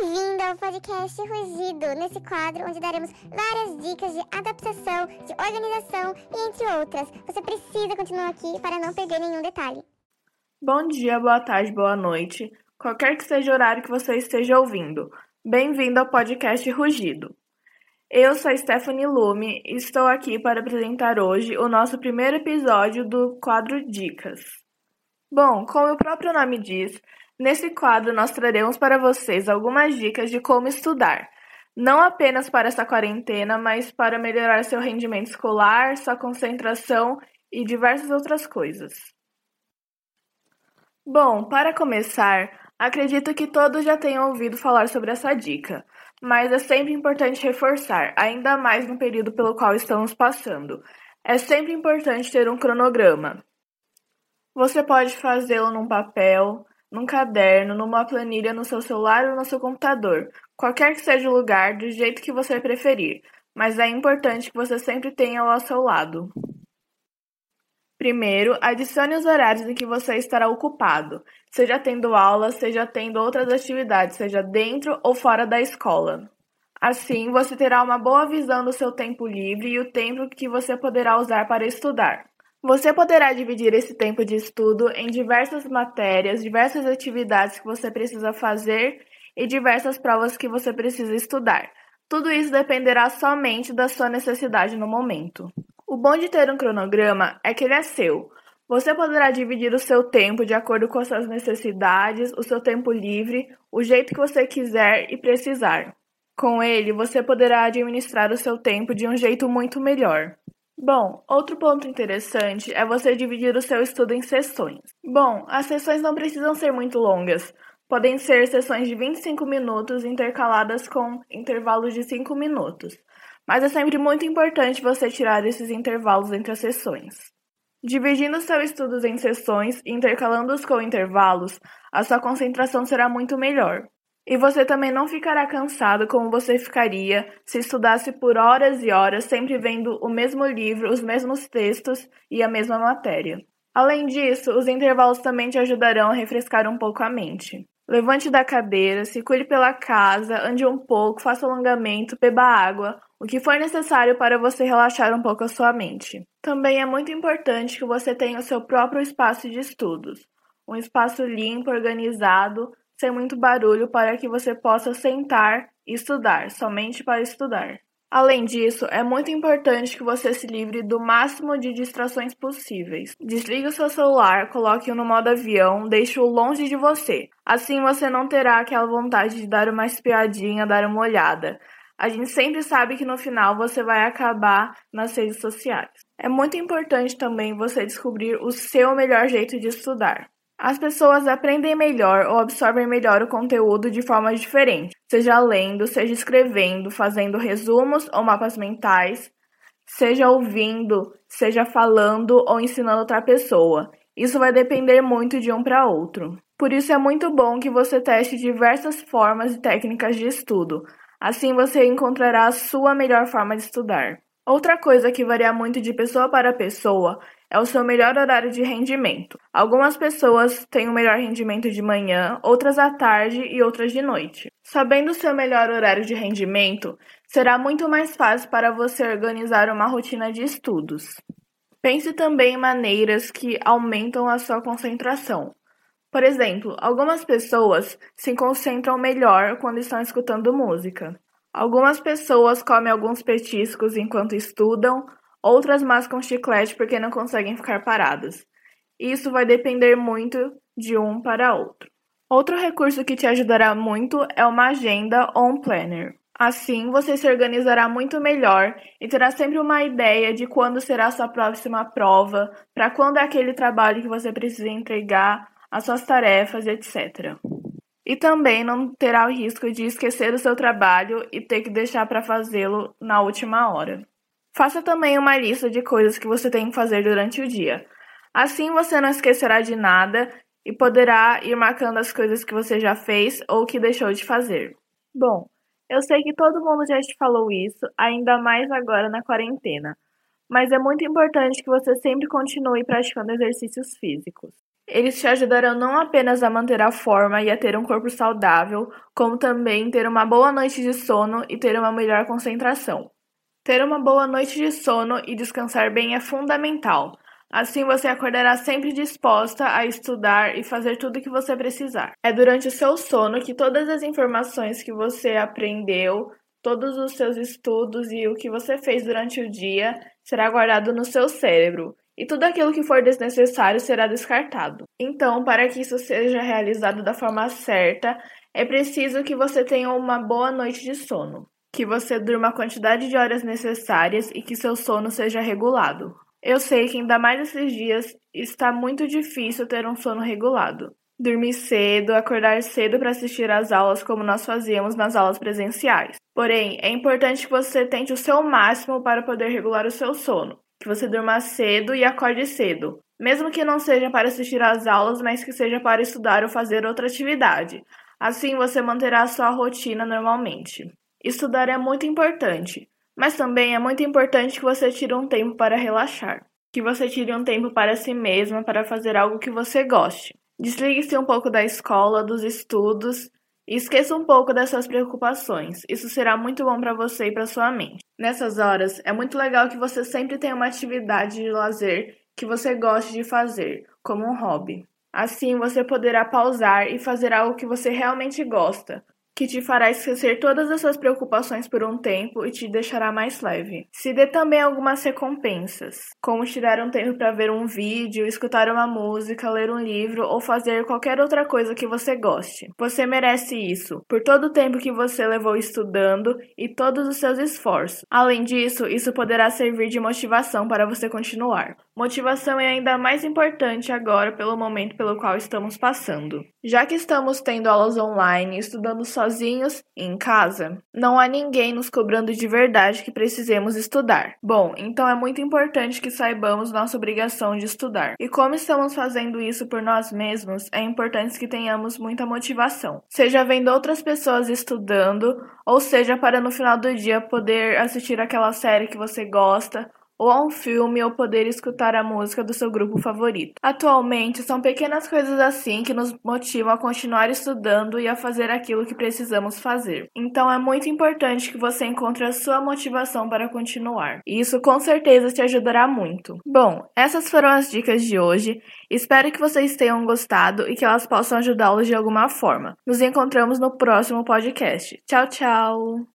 Bem-vindo ao podcast Rugido, nesse quadro onde daremos várias dicas de adaptação, de organização e entre outras. Você precisa continuar aqui para não perder nenhum detalhe. Bom dia, boa tarde, boa noite, qualquer que seja o horário que você esteja ouvindo. Bem-vindo ao podcast Rugido. Eu sou Stephanie Lume e estou aqui para apresentar hoje o nosso primeiro episódio do quadro Dicas. Bom, como o próprio nome diz, nesse quadro nós traremos para vocês algumas dicas de como estudar, não apenas para essa quarentena, mas para melhorar seu rendimento escolar, sua concentração e diversas outras coisas. Bom, para começar, acredito que todos já tenham ouvido falar sobre essa dica, mas é sempre importante reforçar, ainda mais no período pelo qual estamos passando. É sempre importante ter um cronograma. Você pode fazê-lo num papel, num caderno, numa planilha no seu celular ou no seu computador, qualquer que seja o lugar, do jeito que você preferir, mas é importante que você sempre tenha ao seu lado. Primeiro, adicione os horários em que você estará ocupado, seja tendo aulas, seja tendo outras atividades, seja dentro ou fora da escola. Assim, você terá uma boa visão do seu tempo livre e o tempo que você poderá usar para estudar. Você poderá dividir esse tempo de estudo em diversas matérias, diversas atividades que você precisa fazer e diversas provas que você precisa estudar. Tudo isso dependerá somente da sua necessidade no momento. O bom de ter um cronograma é que ele é seu. Você poderá dividir o seu tempo de acordo com as suas necessidades, o seu tempo livre, o jeito que você quiser e precisar. Com ele, você poderá administrar o seu tempo de um jeito muito melhor. Bom, outro ponto interessante é você dividir o seu estudo em sessões. Bom, as sessões não precisam ser muito longas. Podem ser sessões de 25 minutos intercaladas com intervalos de 5 minutos. Mas é sempre muito importante você tirar esses intervalos entre as sessões. Dividindo seus estudos em sessões e intercalando-os com intervalos, a sua concentração será muito melhor. E você também não ficará cansado como você ficaria se estudasse por horas e horas, sempre vendo o mesmo livro, os mesmos textos e a mesma matéria. Além disso, os intervalos também te ajudarão a refrescar um pouco a mente. Levante da cadeira, circule pela casa, ande um pouco, faça alongamento, beba água, o que for necessário para você relaxar um pouco a sua mente. Também é muito importante que você tenha o seu próprio espaço de estudos, um espaço limpo, organizado, sem muito barulho para que você possa sentar e estudar, somente para estudar. Além disso, é muito importante que você se livre do máximo de distrações possíveis. Desligue o seu celular, coloque-o no modo avião, deixe-o longe de você. Assim você não terá aquela vontade de dar uma espiadinha, dar uma olhada. A gente sempre sabe que no final você vai acabar nas redes sociais. É muito importante também você descobrir o seu melhor jeito de estudar. As pessoas aprendem melhor ou absorvem melhor o conteúdo de formas diferentes, seja lendo, seja escrevendo, fazendo resumos ou mapas mentais, seja ouvindo, seja falando ou ensinando outra pessoa. Isso vai depender muito de um para outro. Por isso é muito bom que você teste diversas formas e técnicas de estudo. Assim você encontrará a sua melhor forma de estudar. Outra coisa que varia muito de pessoa para pessoa é o seu melhor horário de rendimento. Algumas pessoas têm o melhor rendimento de manhã, outras à tarde e outras de noite. Sabendo o seu melhor horário de rendimento, será muito mais fácil para você organizar uma rotina de estudos. Pense também em maneiras que aumentam a sua concentração. Por exemplo, algumas pessoas se concentram melhor quando estão escutando música. Algumas pessoas comem alguns petiscos enquanto estudam, Outras mascam chiclete porque não conseguem ficar paradas. Isso vai depender muito de um para outro. Outro recurso que te ajudará muito é uma agenda ou um planner. Assim, você se organizará muito melhor e terá sempre uma ideia de quando será a sua próxima prova, para quando é aquele trabalho que você precisa entregar, as suas tarefas, etc. E também não terá o risco de esquecer o seu trabalho e ter que deixar para fazê-lo na última hora. Faça também uma lista de coisas que você tem que fazer durante o dia. Assim você não esquecerá de nada e poderá ir marcando as coisas que você já fez ou que deixou de fazer. Bom, eu sei que todo mundo já te falou isso, ainda mais agora na quarentena, mas é muito importante que você sempre continue praticando exercícios físicos. Eles te ajudarão não apenas a manter a forma e a ter um corpo saudável, como também ter uma boa noite de sono e ter uma melhor concentração. Ter uma boa noite de sono e descansar bem é fundamental. Assim você acordará sempre disposta a estudar e fazer tudo o que você precisar. É durante o seu sono que todas as informações que você aprendeu, todos os seus estudos e o que você fez durante o dia será guardado no seu cérebro e tudo aquilo que for desnecessário será descartado. Então, para que isso seja realizado da forma certa, é preciso que você tenha uma boa noite de sono, que você durma a quantidade de horas necessárias e que seu sono seja regulado. Eu sei que ainda mais esses dias está muito difícil ter um sono regulado. Dormir cedo, acordar cedo para assistir às aulas como nós fazíamos nas aulas presenciais. Porém, é importante que você tente o seu máximo para poder regular o seu sono que você durma cedo e acorde cedo, mesmo que não seja para assistir às aulas, mas que seja para estudar ou fazer outra atividade. Assim você manterá a sua rotina normalmente. Estudar é muito importante, mas também é muito importante que você tire um tempo para relaxar, que você tire um tempo para si mesma para fazer algo que você goste. Desligue-se um pouco da escola, dos estudos e esqueça um pouco dessas preocupações. Isso será muito bom para você e para sua mente. Nessas horas, é muito legal que você sempre tenha uma atividade de lazer que você goste de fazer, como um hobby. Assim, você poderá pausar e fazer algo que você realmente gosta, que te fará esquecer todas as suas preocupações por um tempo e te deixará mais leve. Se dê também algumas recompensas, como tirar um tempo para ver um vídeo, escutar uma música, ler um livro ou fazer qualquer outra coisa que você goste. Você merece isso, por todo o tempo que você levou estudando e todos os seus esforços. Além disso, isso poderá servir de motivação para você continuar. Motivação é ainda mais importante agora pelo momento pelo qual estamos passando. Já que estamos tendo aulas online, estudando sozinhos em casa, não há ninguém nos cobrando de verdade que precisemos estudar. Bom, então é muito importante que saibamos nossa obrigação de estudar. E como estamos fazendo isso por nós mesmos, é importante que tenhamos muita motivação. Seja vendo outras pessoas estudando, ou seja para no final do dia poder assistir aquela série que você gosta ou a um filme ou poder escutar a música do seu grupo favorito. Atualmente, são pequenas coisas assim que nos motivam a continuar estudando e a fazer aquilo que precisamos fazer. Então é muito importante que você encontre a sua motivação para continuar. E isso com certeza te ajudará muito. Bom, essas foram as dicas de hoje. Espero que vocês tenham gostado e que elas possam ajudá-los de alguma forma. Nos encontramos no próximo podcast. Tchau, tchau!